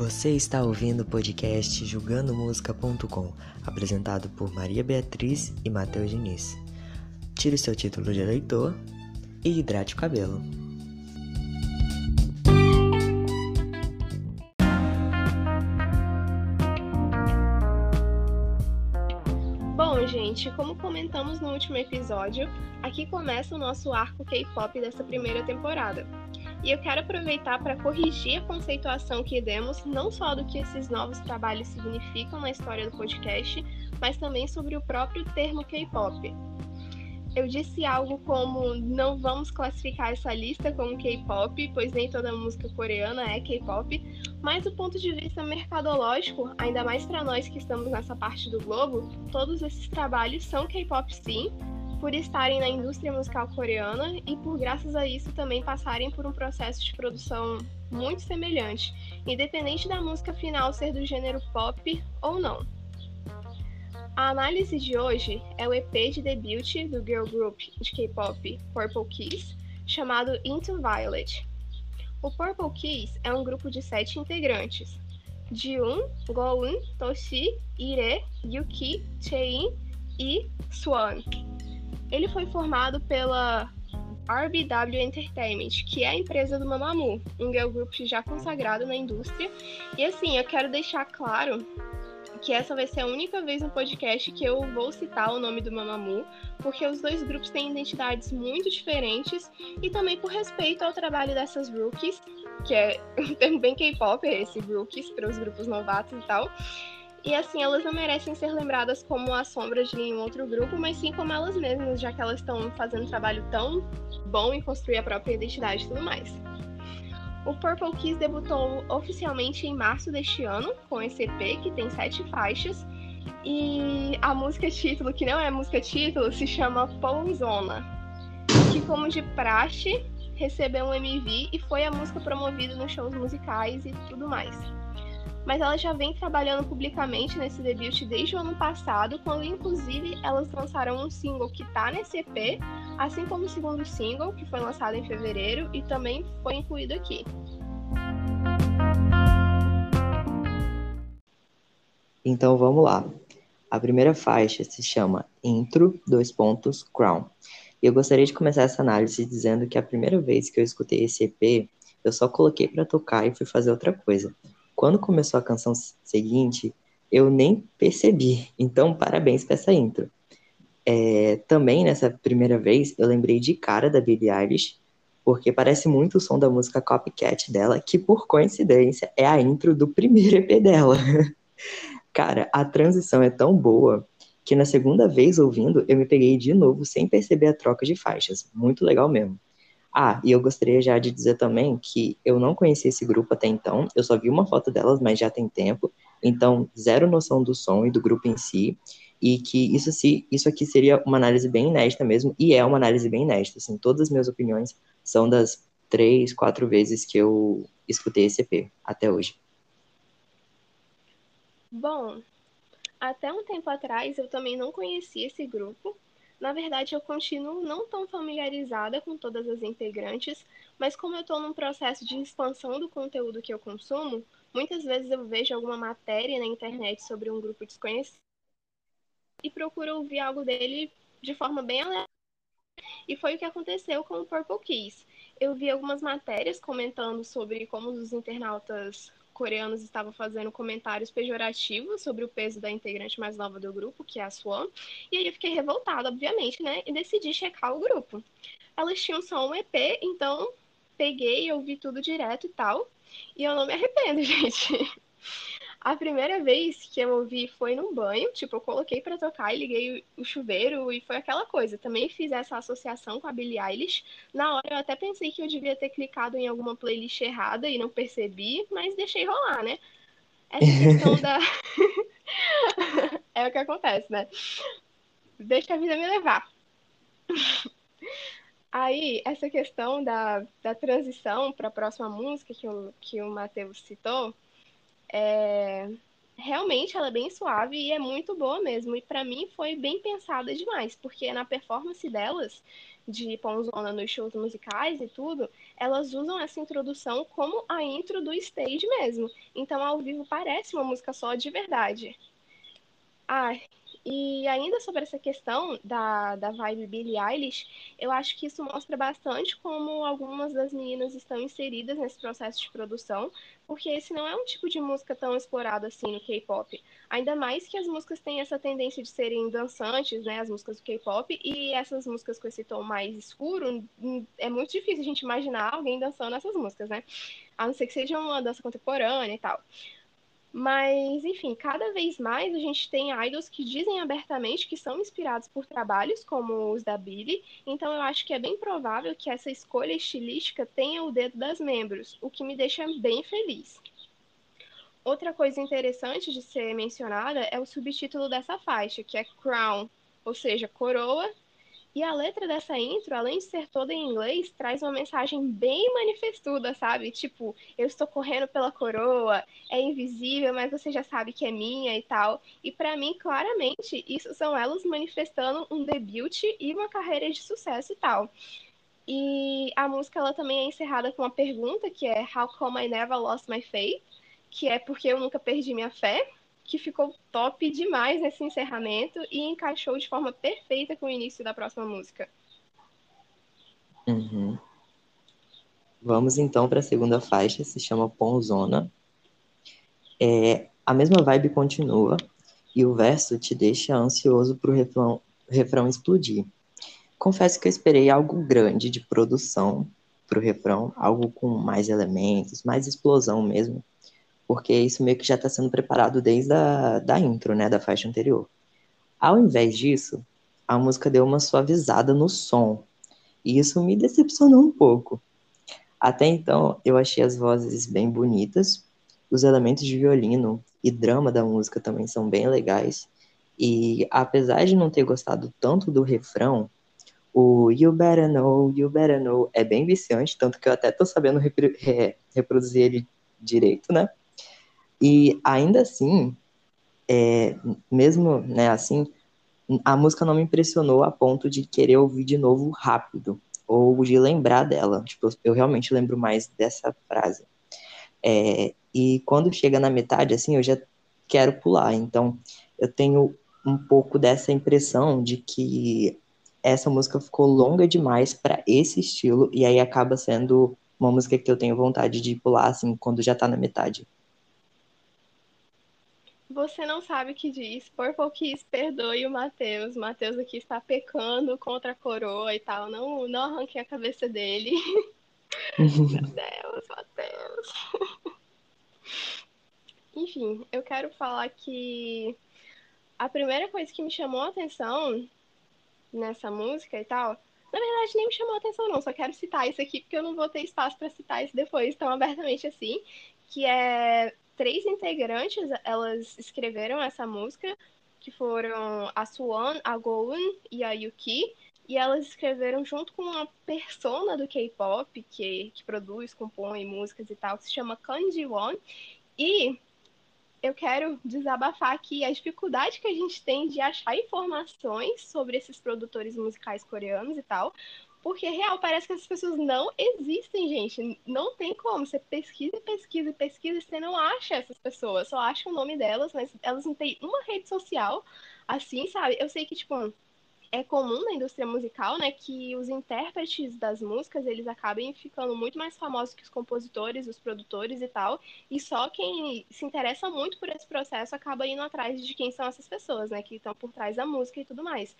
Você está ouvindo o podcast julgandomúsica.com, apresentado por Maria Beatriz e Matheus Diniz. Tire seu título de eleitor e hidrate o cabelo. Bom, gente, como comentamos no último episódio, aqui começa o nosso arco K-pop dessa primeira temporada. E eu quero aproveitar para corrigir a conceituação que demos, não só do que esses novos trabalhos significam na história do podcast, mas também sobre o próprio termo K-pop. Eu disse algo como não vamos classificar essa lista como K-pop, pois nem toda música coreana é K-pop, mas do ponto de vista mercadológico, ainda mais para nós que estamos nessa parte do globo, todos esses trabalhos são K-pop sim, por estarem na indústria musical coreana e por, graças a isso, também passarem por um processo de produção muito semelhante, independente da música final ser do gênero pop ou não. A análise de hoje é o EP de debut do girl group de K-pop Purple Kiss, chamado Into Violet. O Purple Kiss é um grupo de sete integrantes: Jiun, Goun, Toshi, Ire, Yuki, Chein e Swan. Ele foi formado pela RBW Entertainment, que é a empresa do Mamamoo, um girl group já consagrado na indústria. E assim, eu quero deixar claro que essa vai ser a única vez no podcast que eu vou citar o nome do Mamamoo, porque os dois grupos têm identidades muito diferentes e também por respeito ao trabalho dessas rookies, que é um termo bem K-pop, esse rookies para os grupos novatos e tal. E assim, elas não merecem ser lembradas como a sombra de nenhum outro grupo, mas sim como elas mesmas, já que elas estão fazendo um trabalho tão bom em construir a própria identidade e tudo mais. O Purple Kiss debutou oficialmente em março deste ano, com esse EP, que tem sete faixas, e a música título, que não é música título, se chama Pouzona, que, como de praxe, recebeu um MV e foi a música promovida nos shows musicais e tudo mais mas ela já vem trabalhando publicamente nesse debut desde o ano passado, quando inclusive elas lançaram um single que tá nesse EP, assim como o segundo single, que foi lançado em fevereiro e também foi incluído aqui. Então vamos lá. A primeira faixa se chama Intro, dois pontos, Crown. E eu gostaria de começar essa análise dizendo que a primeira vez que eu escutei esse EP, eu só coloquei para tocar e fui fazer outra coisa. Quando começou a canção seguinte, eu nem percebi. Então, parabéns para essa intro. É, também nessa primeira vez, eu lembrei de cara da Billie Eilish, porque parece muito o som da música Copycat dela, que por coincidência é a intro do primeiro EP dela. Cara, a transição é tão boa que na segunda vez ouvindo, eu me peguei de novo sem perceber a troca de faixas. Muito legal mesmo. Ah, e eu gostaria já de dizer também que eu não conhecia esse grupo até então, eu só vi uma foto delas, mas já tem tempo, então zero noção do som e do grupo em si, e que isso, se, isso aqui seria uma análise bem inédita mesmo, e é uma análise bem inédita, assim, todas as minhas opiniões são das três, quatro vezes que eu escutei esse EP até hoje. Bom, até um tempo atrás eu também não conhecia esse grupo, na verdade, eu continuo não tão familiarizada com todas as integrantes, mas como eu estou num processo de expansão do conteúdo que eu consumo, muitas vezes eu vejo alguma matéria na internet sobre um grupo desconhecido e procuro ouvir algo dele de forma bem aleatória. E foi o que aconteceu com o Purple Kiss. Eu vi algumas matérias comentando sobre como os internautas coreanos estavam fazendo comentários pejorativos sobre o peso da integrante mais nova do grupo, que é a Swan. E aí eu fiquei revoltada, obviamente, né? E decidi checar o grupo. Elas tinham só um EP, então peguei ouvi tudo direto e tal. E eu não me arrependo, gente. A primeira vez que eu ouvi foi no banho, tipo, eu coloquei para tocar e liguei o chuveiro e foi aquela coisa. Também fiz essa associação com a Billie Eilish. Na hora eu até pensei que eu devia ter clicado em alguma playlist errada e não percebi, mas deixei rolar, né? Essa questão da. é o que acontece, né? Deixa a vida me levar. Aí, essa questão da, da transição para a próxima música que o, que o Matheus citou é, realmente ela é bem suave e é muito boa mesmo. E para mim foi bem pensada demais, porque na performance delas de Ponzona nos shows musicais e tudo, elas usam essa introdução como a intro do stage mesmo. Então, ao vivo parece uma música só de verdade. Ah, e ainda sobre essa questão da, da vibe Billie Eilish, eu acho que isso mostra bastante como algumas das meninas estão inseridas nesse processo de produção, porque esse não é um tipo de música tão explorado assim no K-pop. Ainda mais que as músicas têm essa tendência de serem dançantes, né, as músicas do K-pop, e essas músicas com esse tom mais escuro, é muito difícil a gente imaginar alguém dançando essas músicas, né? A não ser que seja uma dança contemporânea e tal. Mas, enfim, cada vez mais a gente tem idols que dizem abertamente que são inspirados por trabalhos como os da Billie, então eu acho que é bem provável que essa escolha estilística tenha o dedo das membros, o que me deixa bem feliz. Outra coisa interessante de ser mencionada é o subtítulo dessa faixa, que é Crown, ou seja, coroa e a letra dessa intro, além de ser toda em inglês, traz uma mensagem bem manifestuda, sabe? Tipo, eu estou correndo pela coroa, é invisível, mas você já sabe que é minha e tal. E para mim, claramente, isso são elas manifestando um debut e uma carreira de sucesso e tal. E a música ela também é encerrada com uma pergunta que é How come I never lost my faith? Que é porque eu nunca perdi minha fé que ficou top demais nesse encerramento e encaixou de forma perfeita com o início da próxima música. Uhum. Vamos então para a segunda faixa, se chama Ponzona. É, a mesma vibe continua e o verso te deixa ansioso para o refrão, refrão explodir. Confesso que eu esperei algo grande de produção para o refrão, algo com mais elementos, mais explosão mesmo porque isso meio que já está sendo preparado desde a da intro, né, da faixa anterior. Ao invés disso, a música deu uma suavizada no som, e isso me decepcionou um pouco. Até então, eu achei as vozes bem bonitas, os elementos de violino e drama da música também são bem legais, e apesar de não ter gostado tanto do refrão, o You Better Know, You Better Know é bem viciante, tanto que eu até tô sabendo repro reproduzir ele direito, né? E ainda assim, é, mesmo né, assim, a música não me impressionou a ponto de querer ouvir de novo rápido, ou de lembrar dela. Tipo, eu realmente lembro mais dessa frase. É, e quando chega na metade, assim, eu já quero pular. Então, eu tenho um pouco dessa impressão de que essa música ficou longa demais para esse estilo, e aí acaba sendo uma música que eu tenho vontade de pular, assim, quando já tá na metade. Você não sabe o que diz, por pouquinho perdoe o Matheus. Matheus aqui está pecando contra a coroa e tal. Não, não arranquei a cabeça dele. Meu Deus, Matheus. Enfim, eu quero falar que a primeira coisa que me chamou a atenção nessa música e tal, na verdade nem me chamou a atenção não, só quero citar isso aqui porque eu não vou ter espaço para citar isso depois tão abertamente assim, que é três integrantes, elas escreveram essa música, que foram a Swan, a Goen e a Yuki, e elas escreveram junto com uma persona do K-pop que, que produz, compõe músicas e tal, que se chama Kanji Won. E eu quero desabafar aqui a dificuldade que a gente tem de achar informações sobre esses produtores musicais coreanos e tal, porque, real, parece que essas pessoas não existem, gente. Não tem como. Você pesquisa, pesquisa, pesquisa e você não acha essas pessoas. Só acha o nome delas, mas elas não têm uma rede social assim, sabe? Eu sei que, tipo, é comum na indústria musical, né, que os intérpretes das músicas, eles acabem ficando muito mais famosos que os compositores, os produtores e tal, e só quem se interessa muito por esse processo acaba indo atrás de quem são essas pessoas, né, que estão por trás da música e tudo mais.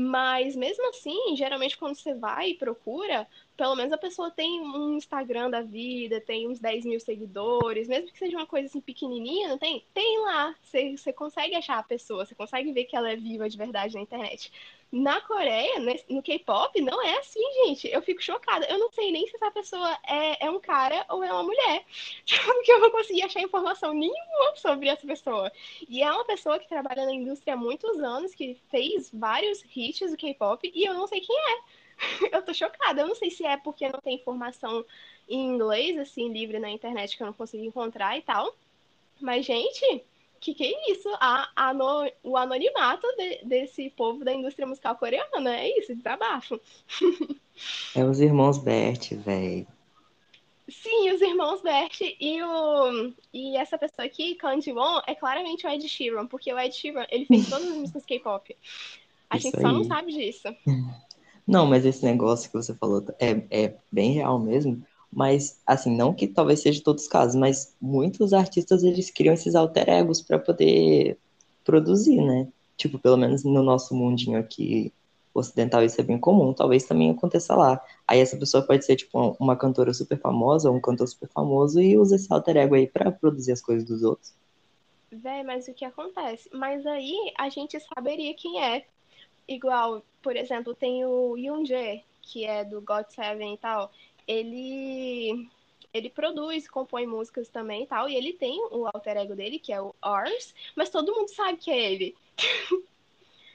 Mas mesmo assim, geralmente quando você vai e procura, pelo menos a pessoa tem um Instagram da vida, tem uns 10 mil seguidores, mesmo que seja uma coisa assim pequenininha, não tem? Tem lá, você, você consegue achar a pessoa, você consegue ver que ela é viva de verdade na internet. Na Coreia, no K-pop, não é assim, gente. Eu fico chocada. Eu não sei nem se essa pessoa é, é um cara ou é uma mulher. Porque eu não consegui achar informação nenhuma sobre essa pessoa. E é uma pessoa que trabalha na indústria há muitos anos, que fez vários hits do K-pop, e eu não sei quem é. Eu tô chocada. Eu não sei se é porque não tem informação em inglês, assim, livre na internet que eu não consigo encontrar e tal. Mas, gente, que que é isso? A, a no, o anonimato de, desse povo da indústria musical coreana, é isso, desabafo. É os irmãos Bert, velho. Sim, os irmãos Bert e o e essa pessoa aqui, Kang Ji-won, é claramente o Ed Sheeran, porque o Ed Sheeran, ele fez todas as músicas K-pop. A Isso gente aí. só não sabe disso. Não, mas esse negócio que você falou é, é bem real mesmo. Mas, assim, não que talvez seja todos os casos, mas muitos artistas eles criam esses alter egos para poder produzir, né? Tipo, pelo menos no nosso mundinho aqui ocidental isso é bem comum, talvez também aconteça lá. Aí essa pessoa pode ser, tipo, uma cantora super famosa, ou um cantor super famoso, e usa esse alter ego aí pra produzir as coisas dos outros. Véi, mas o que acontece? Mas aí a gente saberia quem é. Igual, por exemplo, tem o Yoonjae, que é do God Seven e tal. Ele ele produz, compõe músicas também e tal, e ele tem o alter ego dele, que é o Ars, mas todo mundo sabe que é ele.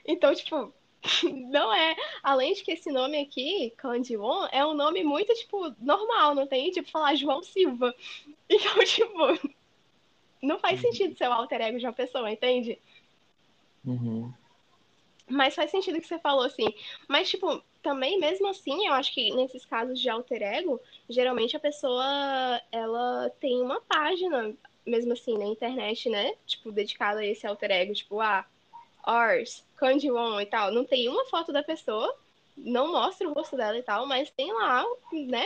então, tipo, não é. Além de que esse nome aqui, Kandiwon, é um nome muito, tipo, normal, não tem, tipo, falar João Silva. Então, tipo, não faz uhum. sentido ser o alter ego de uma pessoa, entende? Uhum. Mas faz sentido que você falou, assim. Mas, tipo, também, mesmo assim, eu acho que nesses casos de alter ego, geralmente a pessoa, ela tem uma página, mesmo assim, na internet, né? Tipo, dedicada a esse alter ego. Tipo, ah, Ars, Kanjiwon e tal, não tem uma foto da pessoa, não mostra o rosto dela e tal, mas tem lá, né,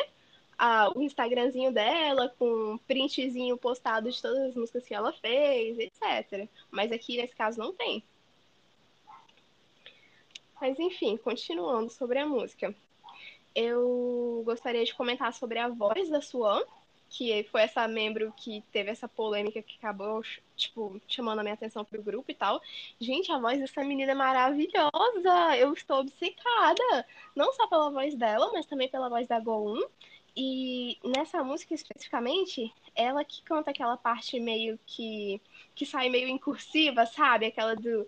a, o Instagramzinho dela com printzinho postado de todas as músicas que ela fez, etc. Mas aqui nesse caso não tem. Mas enfim, continuando sobre a música. Eu gostaria de comentar sobre a voz da Swan, que foi essa membro que teve essa polêmica que acabou, tipo, chamando a minha atenção pro grupo e tal. Gente, a voz dessa menina é maravilhosa! Eu estou obcecada! Não só pela voz dela, mas também pela voz da Go 1. E nessa música especificamente, ela que canta aquela parte meio que. que sai meio em cursiva, sabe? Aquela do.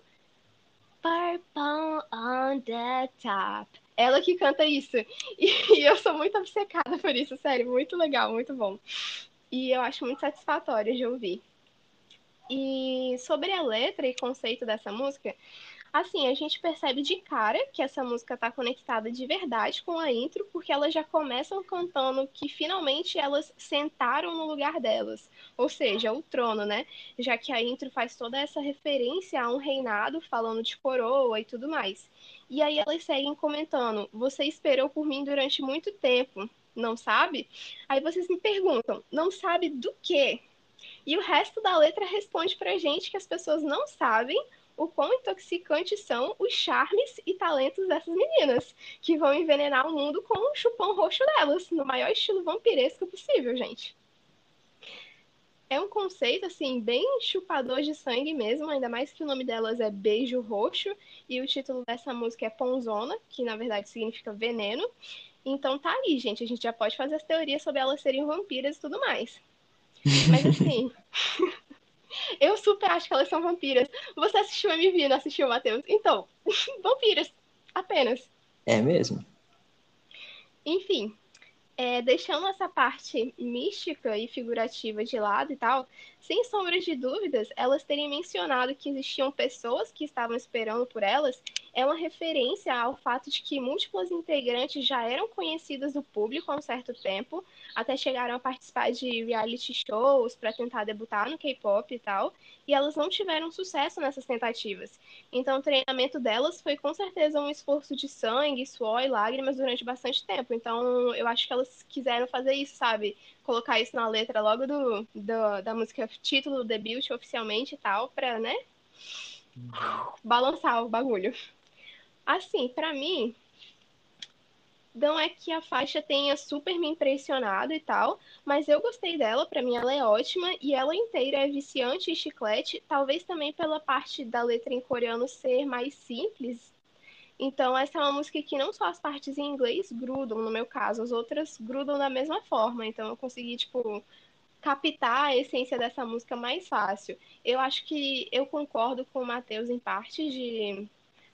Purple on the top. Ela que canta isso. E, eu sou muito obcecada por isso, sério. Muito legal, muito bom. E eu acho muito satisfatório de ouvir. E sobre a letra e conceito dessa música, Assim, a gente percebe de cara que essa música está conectada de verdade com a intro, porque elas já começam cantando que finalmente elas sentaram no lugar delas, ou seja, o trono, né? Já que a intro faz toda essa referência a um reinado, falando de coroa e tudo mais. E aí elas seguem comentando: Você esperou por mim durante muito tempo, não sabe? Aí vocês me perguntam: Não sabe do quê? E o resto da letra responde pra gente que as pessoas não sabem o quão intoxicantes são os charmes e talentos dessas meninas, que vão envenenar o mundo com o chupão roxo delas, no maior estilo vampiresco possível, gente. É um conceito, assim, bem chupador de sangue mesmo, ainda mais que o nome delas é Beijo Roxo, e o título dessa música é Ponzona, que na verdade significa veneno. Então tá aí, gente, a gente já pode fazer as teorias sobre elas serem vampiras e tudo mais. Mas assim. Eu super acho que elas são vampiras. Você assistiu MV, não assistiu, Matheus? Então, vampiras, apenas. É mesmo? Enfim, é, deixando essa parte mística e figurativa de lado e tal, sem sombra de dúvidas, elas terem mencionado que existiam pessoas que estavam esperando por elas é uma referência ao fato de que múltiplas integrantes já eram conhecidas do público há um certo tempo, até chegaram a participar de reality shows para tentar debutar no K-pop e tal, e elas não tiveram sucesso nessas tentativas. Então, o treinamento delas foi com certeza um esforço de sangue, suor e lágrimas durante bastante tempo. Então, eu acho que elas quiseram fazer isso, sabe? Colocar isso na letra logo do, do da música título do debut oficialmente e tal, pra, né? Uhum. Balançar o bagulho. Assim, para mim, não é que a faixa tenha super me impressionado e tal, mas eu gostei dela, para mim ela é ótima e ela inteira é viciante e chiclete, talvez também pela parte da letra em coreano ser mais simples. Então essa é uma música que não só as partes em inglês grudam, no meu caso, as outras grudam da mesma forma, então eu consegui tipo captar a essência dessa música mais fácil. Eu acho que eu concordo com o Matheus em parte de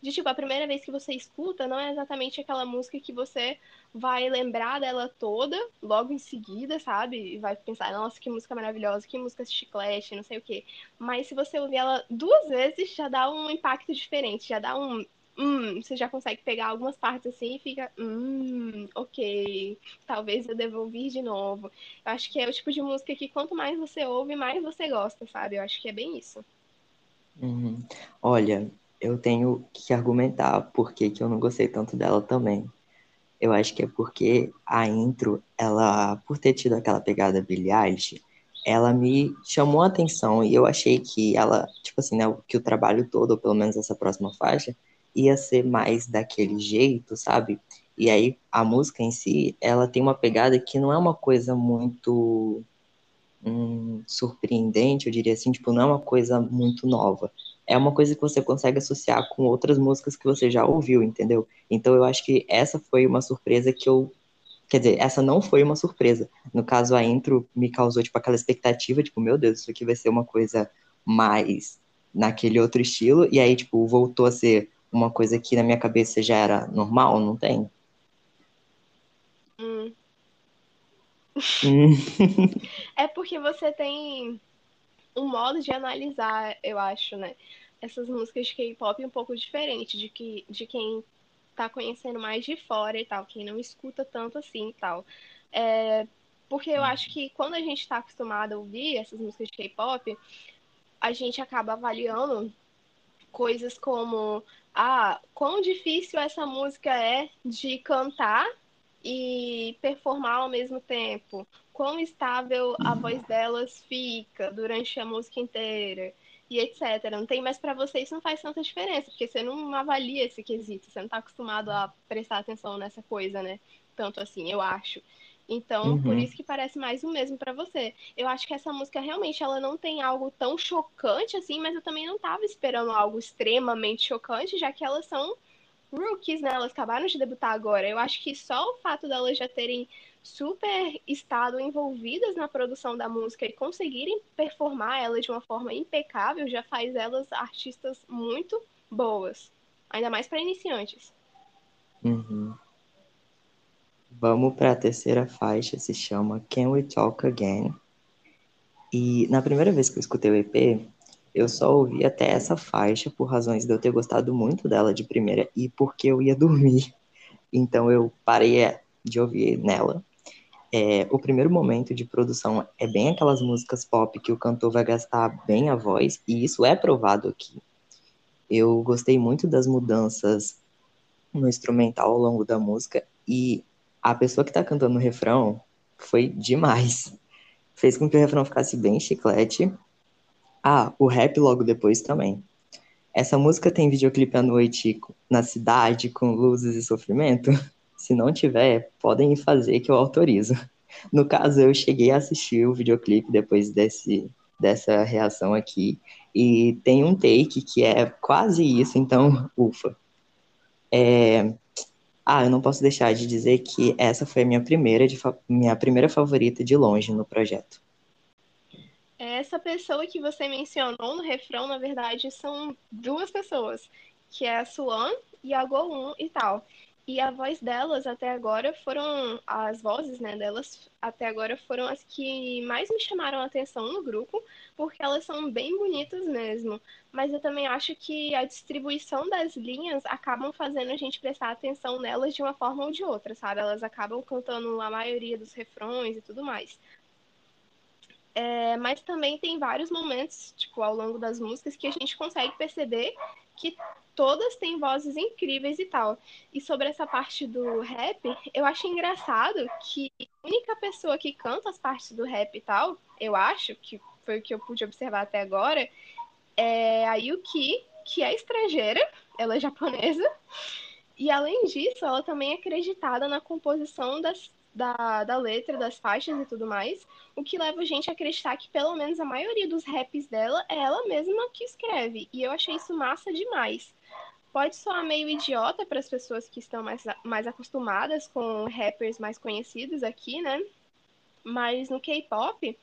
de tipo, a primeira vez que você escuta, não é exatamente aquela música que você vai lembrar dela toda logo em seguida, sabe? E vai pensar, nossa, que música maravilhosa, que música chiclete, não sei o quê. Mas se você ouvir ela duas vezes, já dá um impacto diferente, já dá um. Hum, você já consegue pegar algumas partes assim e fica, hum, ok, talvez eu deva ouvir de novo. Eu acho que é o tipo de música que quanto mais você ouve, mais você gosta, sabe? Eu acho que é bem isso. Uhum. Olha, eu tenho que argumentar por que eu não gostei tanto dela também. Eu acho que é porque a intro, ela, por ter tido aquela pegada Eilish, ela me chamou a atenção e eu achei que ela, tipo assim, né, que o trabalho todo, ou pelo menos essa próxima faixa, ia ser mais daquele jeito, sabe? E aí a música em si, ela tem uma pegada que não é uma coisa muito hum, surpreendente, eu diria assim, tipo, não é uma coisa muito nova. É uma coisa que você consegue associar com outras músicas que você já ouviu, entendeu? Então eu acho que essa foi uma surpresa que eu. Quer dizer, essa não foi uma surpresa. No caso, a intro me causou, tipo, aquela expectativa, tipo, meu Deus, isso aqui vai ser uma coisa mais naquele outro estilo, e aí, tipo, voltou a ser uma coisa que na minha cabeça já era normal, não tem? Hum. é porque você tem um modo de analisar, eu acho, né? Essas músicas de K-pop um pouco diferente de, que, de quem tá conhecendo mais de fora e tal, quem não escuta tanto assim e tal. É, porque eu acho que quando a gente está acostumado a ouvir essas músicas de K-pop, a gente acaba avaliando coisas como ah, quão difícil essa música é de cantar e performar ao mesmo tempo, quão estável a voz delas fica durante a música inteira e etc. Não tem mais para você, isso não faz tanta diferença, porque você não avalia esse quesito, você não está acostumado a prestar atenção nessa coisa, né? Tanto assim, eu acho. Então, uhum. por isso que parece mais o mesmo para você. Eu acho que essa música realmente ela não tem algo tão chocante assim, mas eu também não estava esperando algo extremamente chocante, já que elas são rookies, né? Elas acabaram de debutar agora. Eu acho que só o fato delas já terem super estado envolvidas na produção da música e conseguirem performar ela de uma forma impecável já faz elas artistas muito boas. Ainda mais para iniciantes. Uhum. Vamos para a terceira faixa, se chama Can We Talk Again? E na primeira vez que eu escutei o EP, eu só ouvi até essa faixa por razões de eu ter gostado muito dela de primeira e porque eu ia dormir. Então eu parei é, de ouvir nela. É, o primeiro momento de produção é bem aquelas músicas pop que o cantor vai gastar bem a voz, e isso é provado aqui. Eu gostei muito das mudanças no instrumental ao longo da música, e a pessoa que tá cantando no refrão foi demais. Fez com que o refrão ficasse bem chiclete, ah, o rap logo depois também. Essa música tem videoclipe à noite na cidade, com luzes e sofrimento? Se não tiver, podem fazer que eu autorizo. No caso, eu cheguei a assistir o videoclipe depois desse, dessa reação aqui, e tem um take que é quase isso, então, ufa. É... Ah, eu não posso deixar de dizer que essa foi a minha primeira, de fa... minha primeira favorita de longe no projeto. Essa pessoa que você mencionou no refrão, na verdade, são duas pessoas, que é a Suan e a Go1 e tal. E a voz delas até agora foram, as vozes né, delas até agora foram as que mais me chamaram a atenção no grupo, porque elas são bem bonitas mesmo. Mas eu também acho que a distribuição das linhas acabam fazendo a gente prestar atenção nelas de uma forma ou de outra, sabe? Elas acabam cantando a maioria dos refrões e tudo mais. É, mas também tem vários momentos, tipo, ao longo das músicas, que a gente consegue perceber que todas têm vozes incríveis e tal. E sobre essa parte do rap, eu acho engraçado que a única pessoa que canta as partes do rap e tal, eu acho, que foi o que eu pude observar até agora, é a Yuki, que é estrangeira, ela é japonesa. E além disso, ela também é acreditada na composição das da, da letra, das faixas e tudo mais, o que leva a gente a acreditar que pelo menos a maioria dos raps dela é ela mesma que escreve. E eu achei isso massa demais. Pode soar meio idiota para as pessoas que estão mais, mais acostumadas com rappers mais conhecidos aqui, né? Mas no K-pop,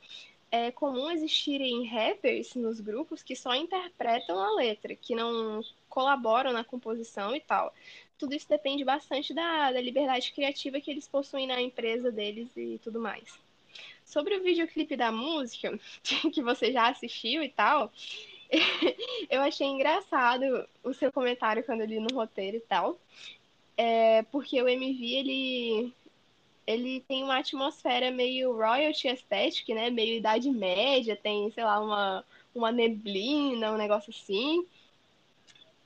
é comum existirem rappers nos grupos que só interpretam a letra, que não colaboram na composição e tal. Tudo isso depende bastante da, da liberdade criativa que eles possuem na empresa deles e tudo mais. Sobre o videoclipe da música, que você já assistiu e tal, eu achei engraçado o seu comentário quando eu li no roteiro e tal. É, porque o MV, ele ele tem uma atmosfera meio royalty aesthetic, né? Meio Idade Média, tem, sei lá, uma, uma neblina, um negócio assim.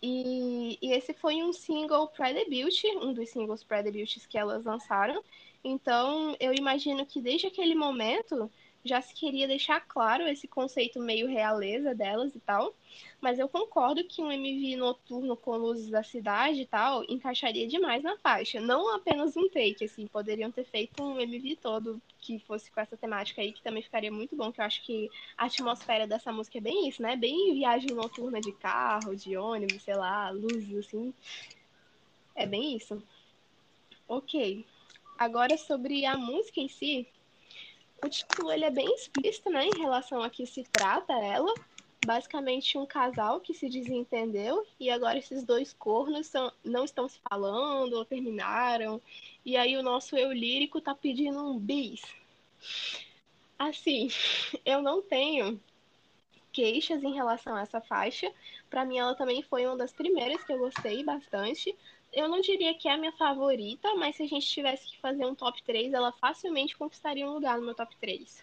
E, e esse foi um single pré-debut, um dos singles pré-debuts que elas lançaram. Então, eu imagino que desde aquele momento já se queria deixar claro esse conceito meio realeza delas e tal. Mas eu concordo que um MV noturno com luzes da cidade e tal encaixaria demais na faixa. Não apenas um take, assim, poderiam ter feito um MV todo que fosse com essa temática aí, que também ficaria muito bom, que eu acho que a atmosfera dessa música é bem isso, né? Bem viagem noturna de carro, de ônibus, sei lá, luzes, assim. É bem isso. Ok. Agora sobre a música em si, o título ele é bem explícito, né, em relação a que se trata ela. Basicamente um casal que se desentendeu e agora esses dois cornos são, não estão se falando ou terminaram. E aí o nosso eu lírico tá pedindo um bis. Assim, eu não tenho queixas em relação a essa faixa. Para mim ela também foi uma das primeiras que eu gostei bastante eu não diria que é a minha favorita, mas se a gente tivesse que fazer um top 3, ela facilmente conquistaria um lugar no meu top 3.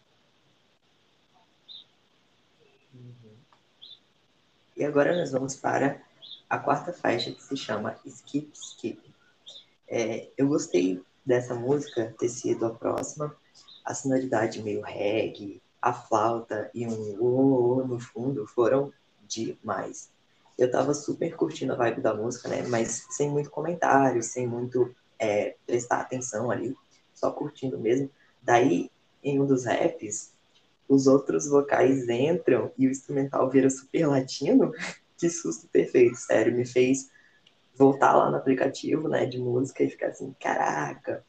Uhum. E agora nós vamos para a quarta faixa que se chama Skip Skip. É, eu gostei dessa música ter sido a próxima. A sonoridade meio reggae, a flauta e um o no fundo foram demais eu tava super curtindo a vibe da música, né? Mas sem muito comentário, sem muito é, prestar atenção ali, só curtindo mesmo. Daí, em um dos raps, os outros vocais entram e o instrumental vira super latino. que susto perfeito, sério. Me fez voltar lá no aplicativo, né, de música e ficar assim, caraca.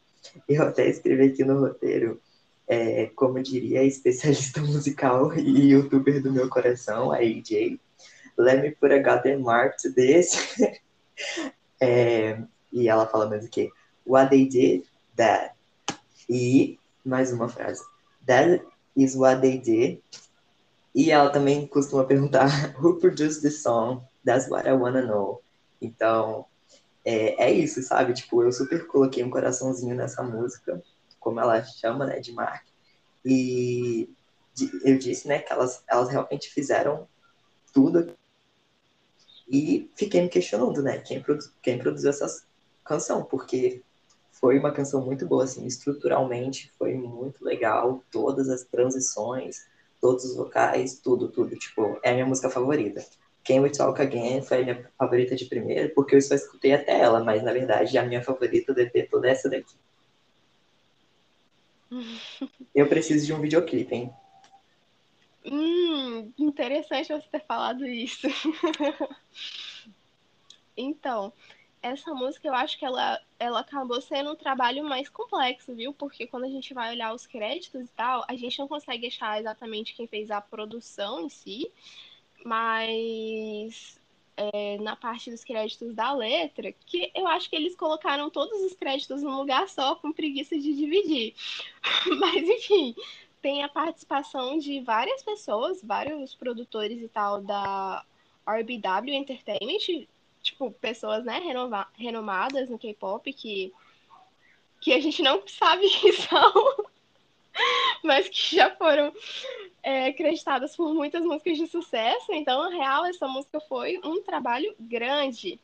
Eu até escrevi aqui no roteiro, é, como diria especialista musical e youtuber do meu coração, a AJ, let me put a goddamn mark to this. é, e ela fala mais o que? What they did, that. E mais uma frase. That is what they did. E ela também costuma perguntar Who produced the song? That's what I wanna know. Então, é, é isso, sabe? Tipo, eu super coloquei um coraçãozinho nessa música, como ela chama, né, de Mark. E eu disse, né, que elas, elas realmente fizeram tudo e fiquei me questionando, né, quem, produ quem produziu essa canção, porque foi uma canção muito boa, assim, estruturalmente foi muito legal, todas as transições, todos os vocais, tudo, tudo, tipo, é a minha música favorita. Can We Talk Again foi a minha favorita de primeiro, porque eu só escutei até ela, mas na verdade a minha favorita deve ter toda essa daqui. eu preciso de um videoclipe, hein? Hum, interessante você ter falado isso. então, essa música eu acho que ela, ela acabou sendo um trabalho mais complexo, viu? Porque quando a gente vai olhar os créditos e tal, a gente não consegue achar exatamente quem fez a produção em si, mas é, na parte dos créditos da letra, que eu acho que eles colocaram todos os créditos num lugar só, com preguiça de dividir. mas enfim, tem a participação de várias pessoas, vários produtores e tal da RBW Entertainment, tipo, pessoas, né, renova renomadas no K-pop que, que a gente não sabe quem são, mas que já foram é, acreditadas por muitas músicas de sucesso. Então, na real, essa música foi um trabalho grande.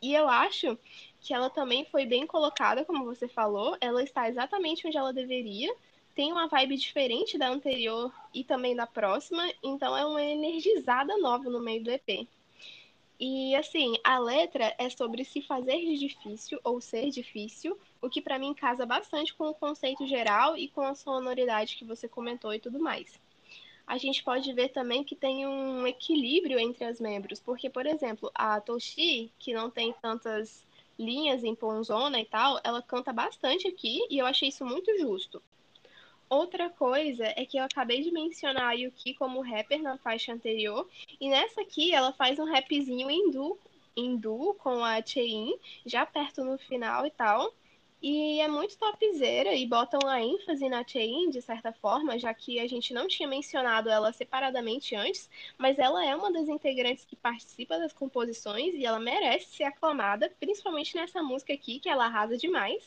E eu acho que ela também foi bem colocada, como você falou, ela está exatamente onde ela deveria tem uma vibe diferente da anterior e também da próxima, então é uma energizada nova no meio do EP. E assim, a letra é sobre se fazer de difícil ou ser difícil, o que para mim casa bastante com o conceito geral e com a sonoridade que você comentou e tudo mais. A gente pode ver também que tem um equilíbrio entre as membros, porque, por exemplo, a Toshi, que não tem tantas linhas em ponzona e tal, ela canta bastante aqui e eu achei isso muito justo. Outra coisa é que eu acabei de mencionar a Yuki como rapper na faixa anterior, e nessa aqui ela faz um rapzinho hindu, hindu com a Chein, já perto no final e tal. E é muito topzera e botam a ênfase na Chein, de certa forma, já que a gente não tinha mencionado ela separadamente antes, mas ela é uma das integrantes que participa das composições e ela merece ser aclamada, principalmente nessa música aqui, que ela arrasa demais.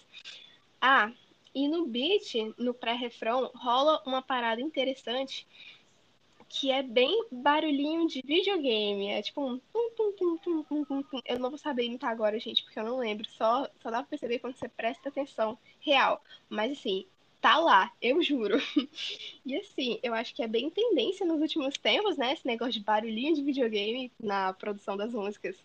Ah, e no beat, no pré-refrão, rola uma parada interessante que é bem barulhinho de videogame. É tipo um. Tum, tum, tum, tum, tum, tum. Eu não vou saber imitar agora, gente, porque eu não lembro. Só, só dá pra perceber quando você presta atenção. Real. Mas assim, tá lá, eu juro. E assim, eu acho que é bem tendência nos últimos tempos, né? Esse negócio de barulhinho de videogame na produção das músicas.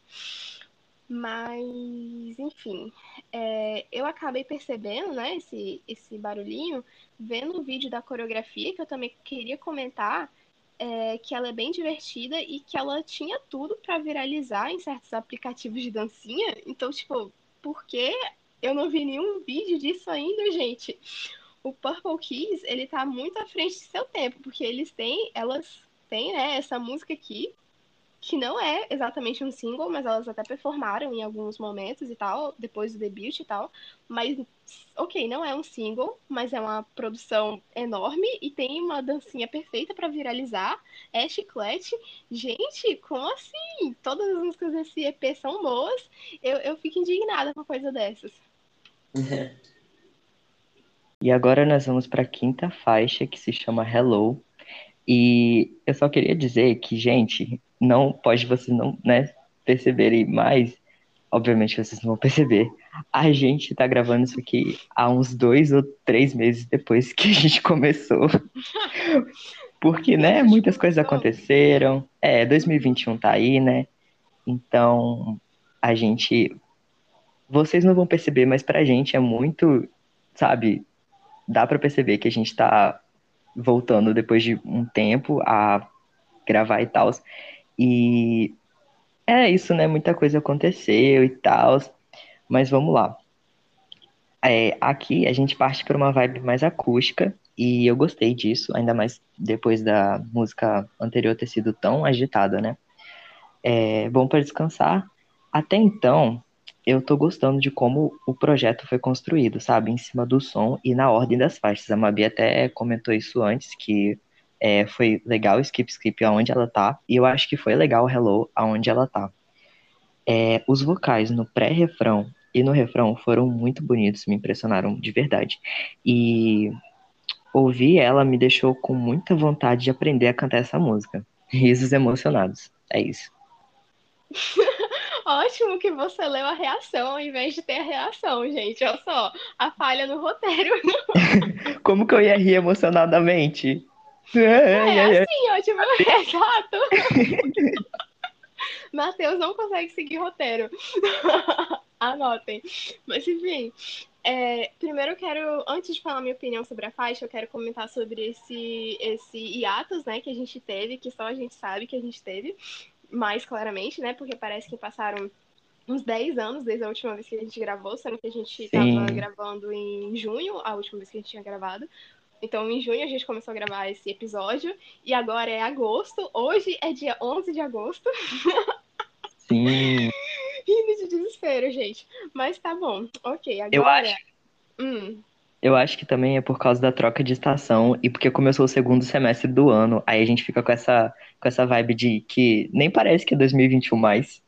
Mas, enfim, é, eu acabei percebendo, né, esse, esse barulhinho, vendo o vídeo da coreografia, que eu também queria comentar, é, que ela é bem divertida e que ela tinha tudo para viralizar em certos aplicativos de dancinha. Então, tipo, por que eu não vi nenhum vídeo disso ainda, gente? O Purple Keys, ele tá muito à frente de seu tempo, porque eles têm, elas têm, né, essa música aqui, que não é exatamente um single, mas elas até performaram em alguns momentos e tal, depois do debut e tal. Mas, ok, não é um single, mas é uma produção enorme e tem uma dancinha perfeita para viralizar. É chiclete. Gente, como assim? Todas as músicas desse EP são boas. Eu, eu fico indignada com coisa dessas. E agora nós vamos para a quinta faixa, que se chama Hello. E eu só queria dizer que, gente, não pode vocês não né, perceberem mais, obviamente vocês não vão perceber. A gente tá gravando isso aqui há uns dois ou três meses depois que a gente começou. Porque, né, muitas coisas aconteceram. É, 2021 tá aí, né? Então, a gente. Vocês não vão perceber, mas pra gente é muito, sabe? Dá pra perceber que a gente tá voltando depois de um tempo a gravar e tal. E é isso, né? Muita coisa aconteceu e tal. Mas vamos lá. É, aqui a gente parte para uma vibe mais acústica e eu gostei disso, ainda mais depois da música anterior ter sido tão agitada, né? É bom para descansar. Até então, eu tô gostando de como o projeto foi construído, sabe? Em cima do som e na ordem das faixas. A Mabi até comentou isso antes, que é, foi legal o Skip Skip aonde ela tá, e eu acho que foi legal o Hello aonde ela tá. É, os vocais no pré-refrão e no refrão foram muito bonitos, me impressionaram de verdade. E ouvir ela me deixou com muita vontade de aprender a cantar essa música. Risos emocionados. É isso. Ótimo que você leu a reação ao invés de ter a reação, gente. Olha só, a falha no roteiro. Como que eu ia rir emocionadamente? É, é, é assim, ó, tipo, exato. Matheus não consegue seguir roteiro. Anotem. Mas enfim, é, primeiro eu quero, antes de falar minha opinião sobre a faixa, eu quero comentar sobre esse, esse hiatus, né, que a gente teve, que só a gente sabe que a gente teve, mais claramente, né, porque parece que passaram uns 10 anos desde a última vez que a gente gravou, sendo que a gente estava gravando em junho, a última vez que a gente tinha gravado. Então, em junho a gente começou a gravar esse episódio e agora é agosto. Hoje é dia 11 de agosto. Sim. Rindo de desespero, gente. Mas tá bom. Ok, agora. Eu acho. Hum. Eu acho que também é por causa da troca de estação e porque começou o segundo semestre do ano. Aí a gente fica com essa, com essa vibe de que nem parece que é 2021 mais.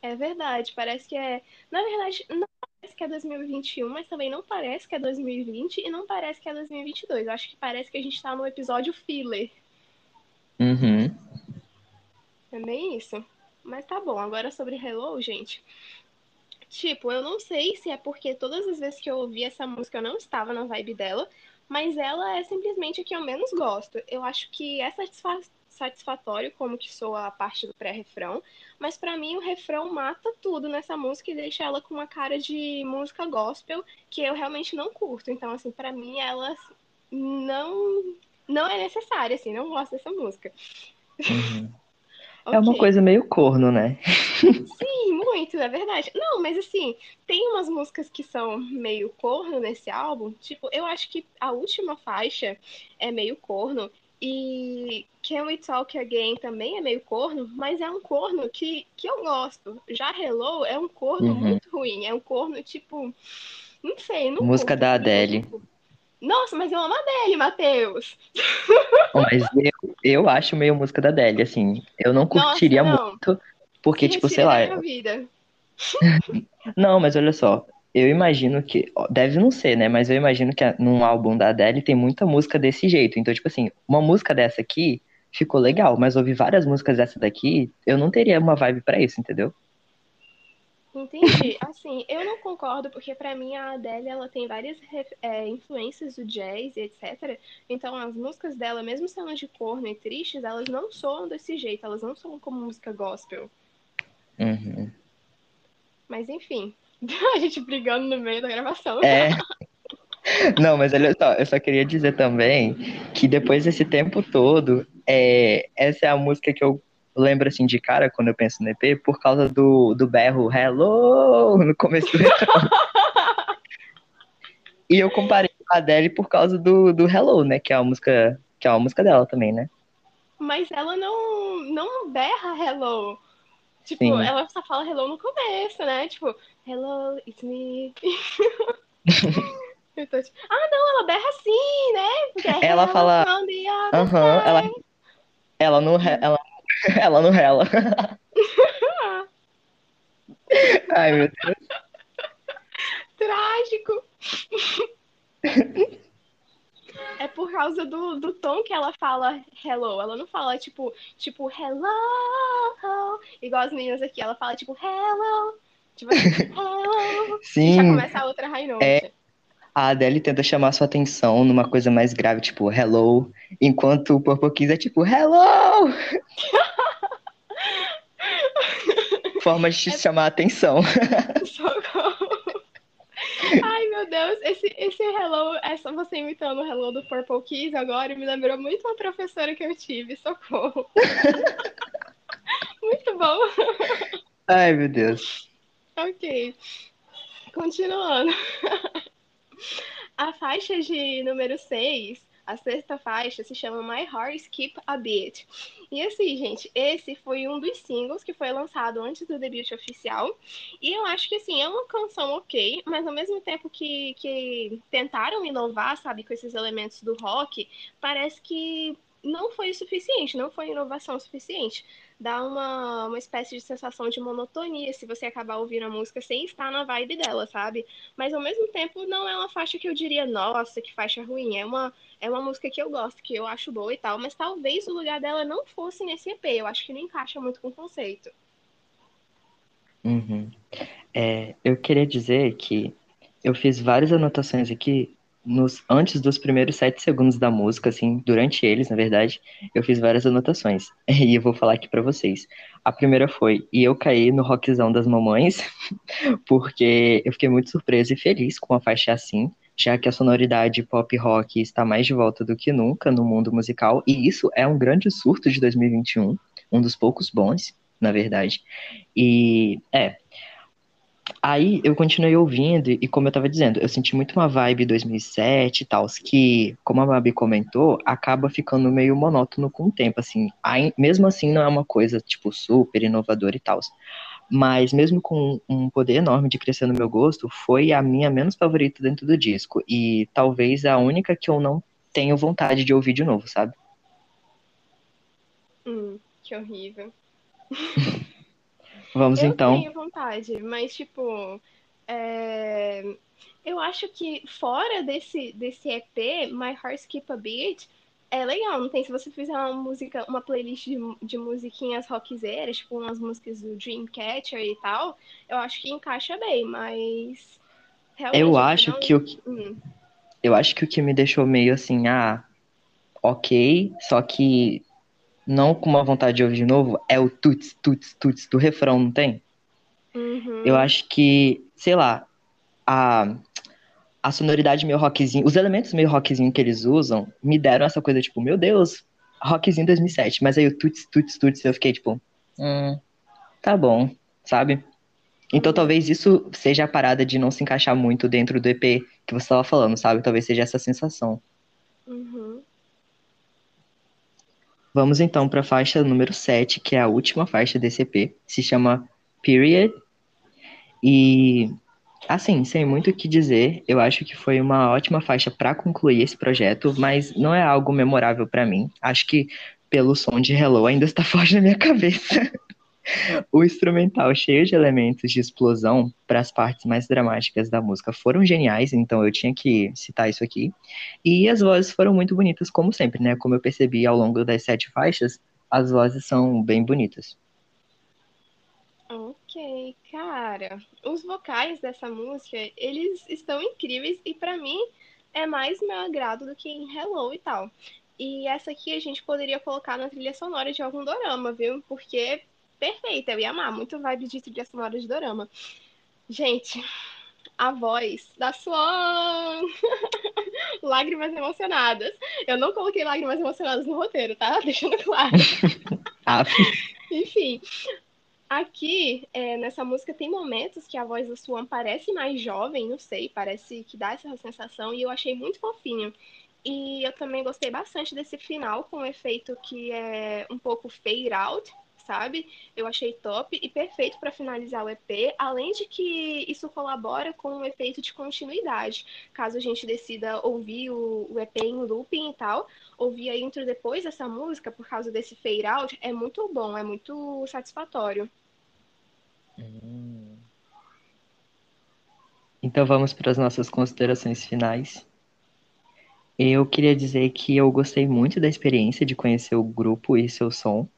É verdade, parece que é. Na verdade, não que é 2021, mas também não parece que é 2020 e não parece que é 2022. Eu acho que parece que a gente tá no episódio filler. Uhum. É bem isso. Mas tá bom, agora sobre Hello, gente. Tipo, eu não sei se é porque todas as vezes que eu ouvi essa música eu não estava na vibe dela, mas ela é simplesmente a que eu menos gosto. Eu acho que é satisfa satisfatório como que soa a parte do pré-refrão, mas para mim o refrão mata tudo nessa música e deixa ela com uma cara de música gospel que eu realmente não curto. Então assim, para mim ela não não é necessária assim, não gosto dessa música. Uhum. okay. É uma coisa meio corno, né? Sim, momentos, é verdade. Não, mas assim, tem umas músicas que são meio corno nesse álbum. Tipo, eu acho que a última faixa é meio corno. E Can We Talk Again também é meio corno, mas é um corno que, que eu gosto. Já Hello é um corno uhum. muito ruim. É um corno, tipo. Não sei, não Música da Adele. Nossa, mas eu amo a Adele, Matheus. Mas eu, eu acho meio música da Adele, assim. Eu não curtiria Nossa, não. muito, porque, tipo, sei lá. não, mas olha só. Eu imagino que. Deve não ser, né? Mas eu imagino que num álbum da Adele tem muita música desse jeito. Então, tipo assim, uma música dessa aqui ficou legal, mas ouvir várias músicas dessa daqui, eu não teria uma vibe para isso, entendeu? Entendi. Assim, eu não concordo, porque para mim a Adele ela tem várias é, influências do jazz e etc. Então as músicas dela, mesmo sendo de corno e tristes, elas não soam desse jeito, elas não soam como música gospel. Uhum. Mas enfim, a gente brigando no meio da gravação. É. Não, mas olha só, eu só queria dizer também que depois desse tempo todo, é, essa é a música que eu lembro assim de cara quando eu penso no EP por causa do, do berro Hello no começo do e eu comparei com a Adele por causa do, do Hello, né? Que é a música que é uma música dela também, né? Mas ela não não berra Hello. Tipo, Sim. ela só fala Hello no começo, né? Tipo, Hello, it's me. Tô, tipo, ah, não, ela berra assim, né? É ela fala. Aham, uhum, ela, ela não, ela Ela não rela. Ai, meu Deus. Trágico. É por causa do, do tom que ela fala hello. Ela não fala tipo, tipo hello, igual as meninas aqui. Ela fala tipo hello. Tipo assim, hello. Sim. Já começa a outra high note. É, a Adele tenta chamar sua atenção numa coisa mais grave, tipo hello, enquanto o Purple Kiss é tipo hello! Forma de é... chamar a atenção. Ai, meu Deus, esse, esse hello, essa você imitando o hello do Purple Kiss agora me lembrou muito uma professora que eu tive, socorro. muito bom. Ai, meu Deus. Ok. Continuando. A faixa de número 6, a sexta faixa, se chama My Heart Skip a Beat. E assim, gente, esse foi um dos singles que foi lançado antes do debut oficial. E eu acho que, assim, é uma canção ok, mas ao mesmo tempo que, que tentaram inovar, sabe, com esses elementos do rock, parece que não foi o suficiente, não foi inovação suficiente dá uma, uma espécie de sensação de monotonia se você acabar ouvindo a música sem estar na vibe dela, sabe? Mas ao mesmo tempo não é uma faixa que eu diria, nossa, que faixa ruim. É uma, é uma música que eu gosto, que eu acho boa e tal, mas talvez o lugar dela não fosse nesse EP. Eu acho que não encaixa muito com o conceito. Uhum. É, eu queria dizer que eu fiz várias anotações aqui nos, antes dos primeiros sete segundos da música, assim, durante eles, na verdade, eu fiz várias anotações. E eu vou falar aqui para vocês. A primeira foi, e eu caí no rockzão das mamães, porque eu fiquei muito surpreso e feliz com a faixa assim, já que a sonoridade pop rock está mais de volta do que nunca no mundo musical, e isso é um grande surto de 2021, um dos poucos bons, na verdade. E, é, Aí eu continuei ouvindo, e como eu tava dizendo, eu senti muito uma vibe 2007 e tal, que, como a Babi comentou, acaba ficando meio monótono com o tempo, assim. Aí, mesmo assim, não é uma coisa, tipo, super inovadora e tal. Mas mesmo com um poder enorme de crescer no meu gosto, foi a minha menos favorita dentro do disco. E talvez a única que eu não tenho vontade de ouvir de novo, sabe? Hum, que horrível. Vamos eu então. Eu tenho vontade, mas tipo, é... eu acho que fora desse, desse EP, My Heart Skip a Beat, é legal, não tem? Se você fizer uma música, uma playlist de, de musiquinhas rockzeiras, tipo umas músicas do Dreamcatcher e tal, eu acho que encaixa bem, mas. Eu acho não... que o que. Hum. Eu acho que o que me deixou meio assim, ah, ok, só que não com uma vontade de ouvir de novo, é o tuts, tuts, tuts do refrão, não tem? Uhum. Eu acho que, sei lá, a, a sonoridade meio rockzinho, os elementos meio rockzinho que eles usam, me deram essa coisa, tipo, meu Deus, rockzinho 2007. Mas aí o tuts, tuts, tuts, eu fiquei tipo, hum, tá bom, sabe? Então talvez isso seja a parada de não se encaixar muito dentro do EP que você estava falando, sabe? Talvez seja essa sensação. Uhum. Vamos então para a faixa número 7, que é a última faixa desse EP. Se chama Period. E, assim, sem muito o que dizer, eu acho que foi uma ótima faixa para concluir esse projeto, mas não é algo memorável para mim. Acho que pelo som de Hello ainda está forte na minha cabeça. O instrumental cheio de elementos de explosão para as partes mais dramáticas da música foram geniais, então eu tinha que citar isso aqui. E as vozes foram muito bonitas, como sempre, né? Como eu percebi ao longo das sete faixas, as vozes são bem bonitas. Ok, cara, os vocais dessa música, eles estão incríveis e para mim é mais meu agrado do que em Hello e tal. E essa aqui a gente poderia colocar na trilha sonora de algum dorama, viu? Porque perfeita, eu ia amar, muito vibe de trilha sonora de dorama. Gente, a voz da Swan! lágrimas emocionadas. Eu não coloquei lágrimas emocionadas no roteiro, tá? Deixando claro. Enfim, aqui é, nessa música tem momentos que a voz da Swan parece mais jovem, não sei, parece que dá essa sensação e eu achei muito fofinho. E eu também gostei bastante desse final com o efeito que é um pouco fade out, sabe? Eu achei top e perfeito para finalizar o EP, além de que isso colabora com o efeito de continuidade. Caso a gente decida ouvir o, o EP em looping e tal, ouvir a intro depois dessa música, por causa desse fade out, é muito bom, é muito satisfatório. Hum. Então vamos para as nossas considerações finais. Eu queria dizer que eu gostei muito da experiência de conhecer o grupo e seu som.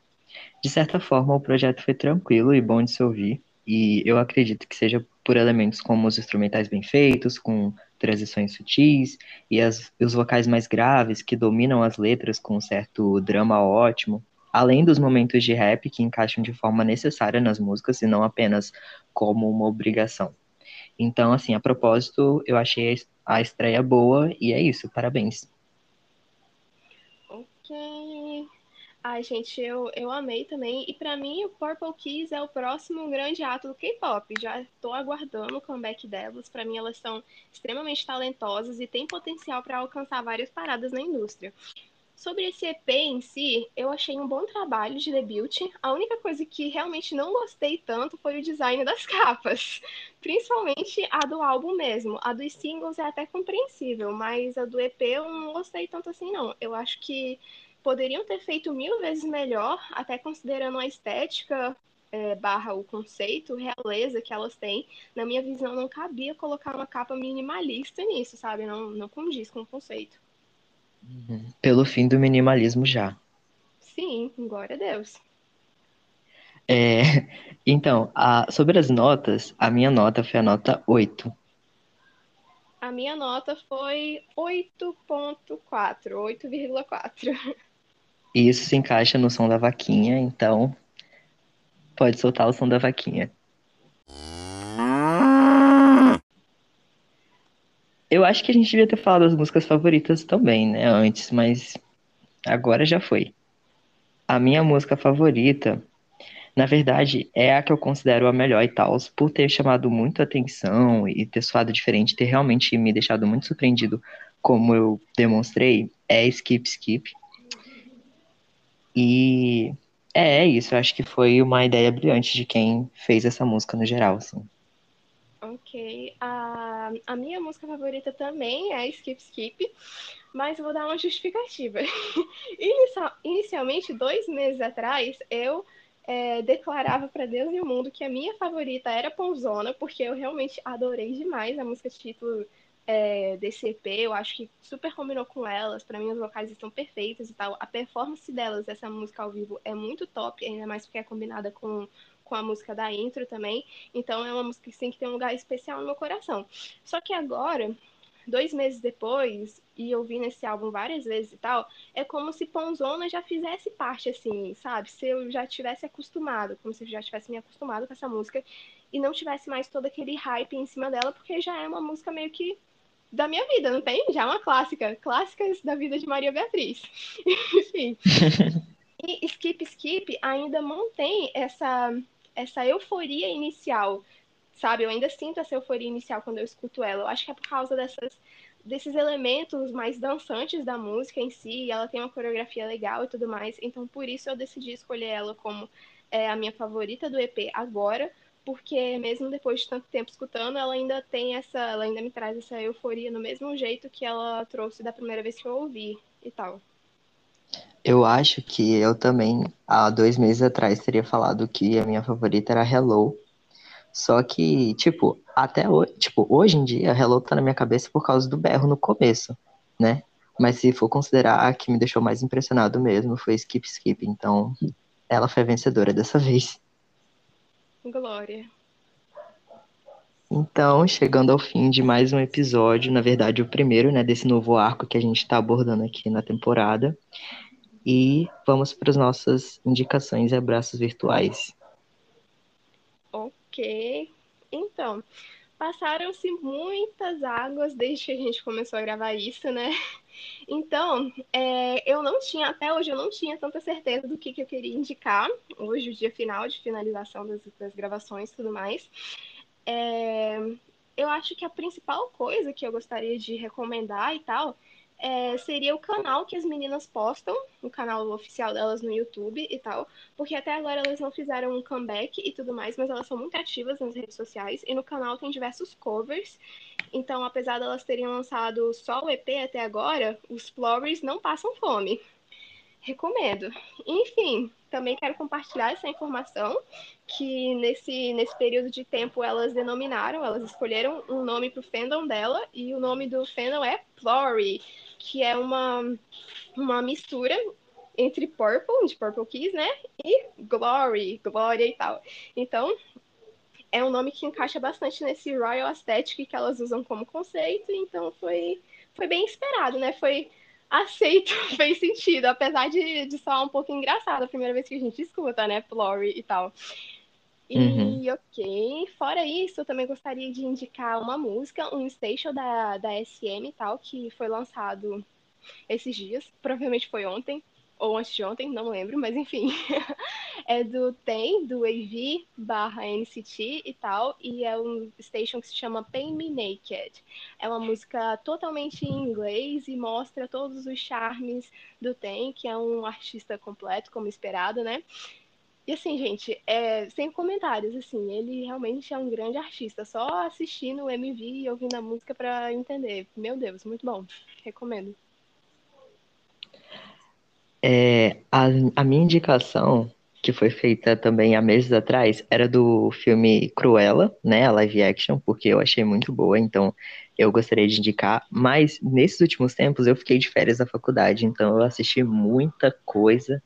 De certa forma, o projeto foi tranquilo e bom de se ouvir, e eu acredito que seja por elementos como os instrumentais bem feitos, com transições sutis, e as, os vocais mais graves, que dominam as letras com um certo drama ótimo, além dos momentos de rap que encaixam de forma necessária nas músicas e não apenas como uma obrigação. Então, assim, a propósito, eu achei a estreia boa e é isso, parabéns. Ok. Ai, gente, eu, eu amei também. E para mim, o Purple Kiss é o próximo grande ato do K-pop. Já estou aguardando o comeback delas. Para mim, elas são extremamente talentosas e têm potencial para alcançar várias paradas na indústria. Sobre esse EP em si, eu achei um bom trabalho de debut. A única coisa que realmente não gostei tanto foi o design das capas, principalmente a do álbum mesmo. A dos singles é até compreensível, mas a do EP eu não gostei tanto assim não. Eu acho que poderiam ter feito mil vezes melhor, até considerando a estética é, barra o conceito, realeza que elas têm. Na minha visão, não cabia colocar uma capa minimalista nisso, sabe? Não, não condiz com o conceito. Uhum. Pelo fim do minimalismo já. Sim, glória a Deus. É, então, a, sobre as notas, a minha nota foi a nota 8. A minha nota foi 8.4, 8,4. E isso se encaixa no som da vaquinha, então pode soltar o som da vaquinha. Eu acho que a gente devia ter falado das músicas favoritas também, né, antes, mas agora já foi. A minha música favorita, na verdade, é a que eu considero a melhor e tal, por ter chamado muito atenção e ter soado diferente, ter realmente me deixado muito surpreendido, como eu demonstrei, é Skip Skip e é, é isso, eu acho que foi uma ideia brilhante de quem fez essa música no geral, assim. Ok. A, a minha música favorita também é Skip Skip, mas vou dar uma justificativa. inicialmente, dois meses atrás, eu é, declarava para Deus e o mundo que a minha favorita era Ponzona, porque eu realmente adorei demais a música título é, desse EP, eu acho que super combinou com elas. Para mim, os vocais estão perfeitos e tal. A performance delas, essa música ao vivo, é muito top, ainda mais porque é combinada com, com a música da intro também. Então, é uma música sim, que tem um lugar especial no meu coração. Só que agora, dois meses depois, e ouvindo esse álbum várias vezes e tal, é como se Ponzona já fizesse parte, assim, sabe? Se eu já tivesse acostumado, como se eu já tivesse me acostumado com essa música e não tivesse mais todo aquele hype em cima dela, porque já é uma música meio que da minha vida, não tem? Já é uma clássica. Clássicas da vida de Maria Beatriz. Enfim. e Skip Skip ainda mantém essa, essa euforia inicial sabe? Eu ainda sinto essa euforia inicial quando eu escuto ela. Eu acho que é por causa dessas, desses elementos mais dançantes da música em si. Ela tem uma coreografia legal e tudo mais. Então, por isso eu decidi escolher ela como é, a minha favorita do EP agora, porque mesmo depois de tanto tempo escutando, ela ainda tem essa, ela ainda me traz essa euforia no mesmo jeito que ela trouxe da primeira vez que eu ouvi e tal. Eu acho que eu também, há dois meses atrás, teria falado que a minha favorita era Hello. Só que, tipo, até hoje, tipo, hoje em dia, Hello tá na minha cabeça por causa do berro no começo, né? Mas se for considerar a que me deixou mais impressionado mesmo, foi Skip Skip. Então, ela foi a vencedora dessa vez. Glória. Então, chegando ao fim de mais um episódio, na verdade, o primeiro, né, desse novo arco que a gente está abordando aqui na temporada. E vamos para as nossas indicações e abraços virtuais. Ok. Então, passaram-se muitas águas desde que a gente começou a gravar isso, né? Então, é, eu não tinha, até hoje, eu não tinha tanta certeza do que, que eu queria indicar. Hoje, o dia final de finalização das, das gravações e tudo mais. É, eu acho que a principal coisa que eu gostaria de recomendar e tal é, seria o canal que as meninas postam, o canal oficial delas no YouTube e tal, porque até agora elas não fizeram um comeback e tudo mais, mas elas são muito ativas nas redes sociais e no canal tem diversos covers. Então, apesar delas terem lançado só o EP até agora, os Flowers não passam fome. Recomendo. Enfim, também quero compartilhar essa informação que nesse, nesse período de tempo elas denominaram, elas escolheram um nome para o fandom dela e o nome do fandom é Flory, que é uma, uma mistura entre Purple, de Purple Kiss, né? E Glory, Glória e tal. Então, é um nome que encaixa bastante nesse Royal Aesthetic que elas usam como conceito, então foi, foi bem esperado, né? Foi aceito, fez sentido, apesar de, de soar um pouco engraçado a primeira vez que a gente escuta, né? Flory e tal. E uhum. ok, fora isso, eu também gostaria de indicar uma música, um station da, da SM e tal, que foi lançado esses dias, provavelmente foi ontem, ou antes de ontem, não lembro, mas enfim. é do TEM, do AV barra NCT e tal, e é um station que se chama Pain Me Naked. É uma música totalmente em inglês e mostra todos os charmes do TEM, que é um artista completo, como esperado, né? E assim, gente, é, sem comentários, assim, ele realmente é um grande artista. Só assistindo o MV e ouvindo a música para entender. Meu Deus, muito bom. Recomendo. É, a, a minha indicação, que foi feita também há meses atrás, era do filme Cruella, né, a live action, porque eu achei muito boa, então eu gostaria de indicar. Mas nesses últimos tempos eu fiquei de férias da faculdade, então eu assisti muita coisa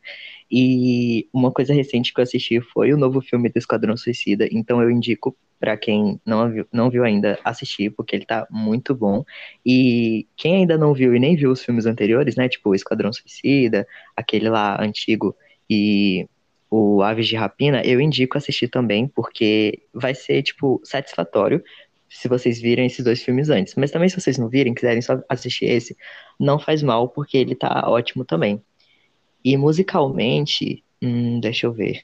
e uma coisa recente que eu assisti foi o novo filme do Esquadrão Suicida, então eu indico para quem não viu, não viu ainda assistir, porque ele tá muito bom. E quem ainda não viu e nem viu os filmes anteriores, né, tipo o Esquadrão Suicida, aquele lá antigo e o Aves de Rapina, eu indico assistir também, porque vai ser, tipo, satisfatório se vocês virem esses dois filmes antes. Mas também se vocês não virem, quiserem só assistir esse, não faz mal, porque ele tá ótimo também. E musicalmente, hum, deixa eu ver.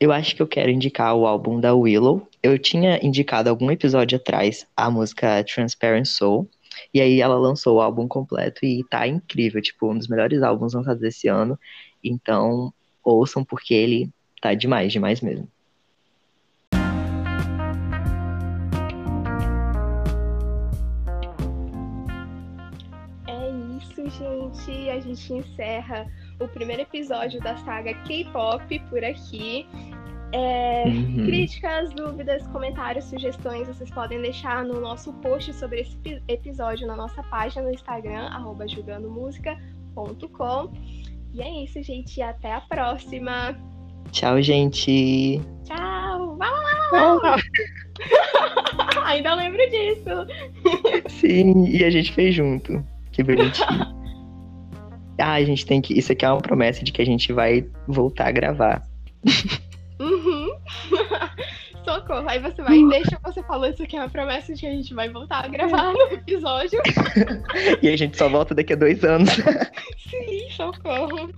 Eu acho que eu quero indicar o álbum da Willow. Eu tinha indicado algum episódio atrás a música Transparent Soul. E aí ela lançou o álbum completo e tá incrível, tipo, um dos melhores álbuns lançados esse ano. Então, ouçam porque ele tá demais, demais mesmo. Gente. A gente encerra o primeiro episódio da saga K-pop por aqui. É, uhum. Críticas, dúvidas, comentários, sugestões, vocês podem deixar no nosso post sobre esse episódio na nossa página no Instagram, arroba julgandomusica.com. E é isso, gente. Até a próxima. Tchau, gente. Tchau. Vai lá, Ainda lembro disso. Sim, e a gente fez junto. Que bonitinho. ah, a gente tem que. Isso aqui é uma promessa de que a gente vai voltar a gravar. Uhum. Socorro. Aí você vai, deixa você falou isso aqui é uma promessa de que a gente vai voltar a gravar no episódio. e a gente só volta daqui a dois anos. Sim, socorro.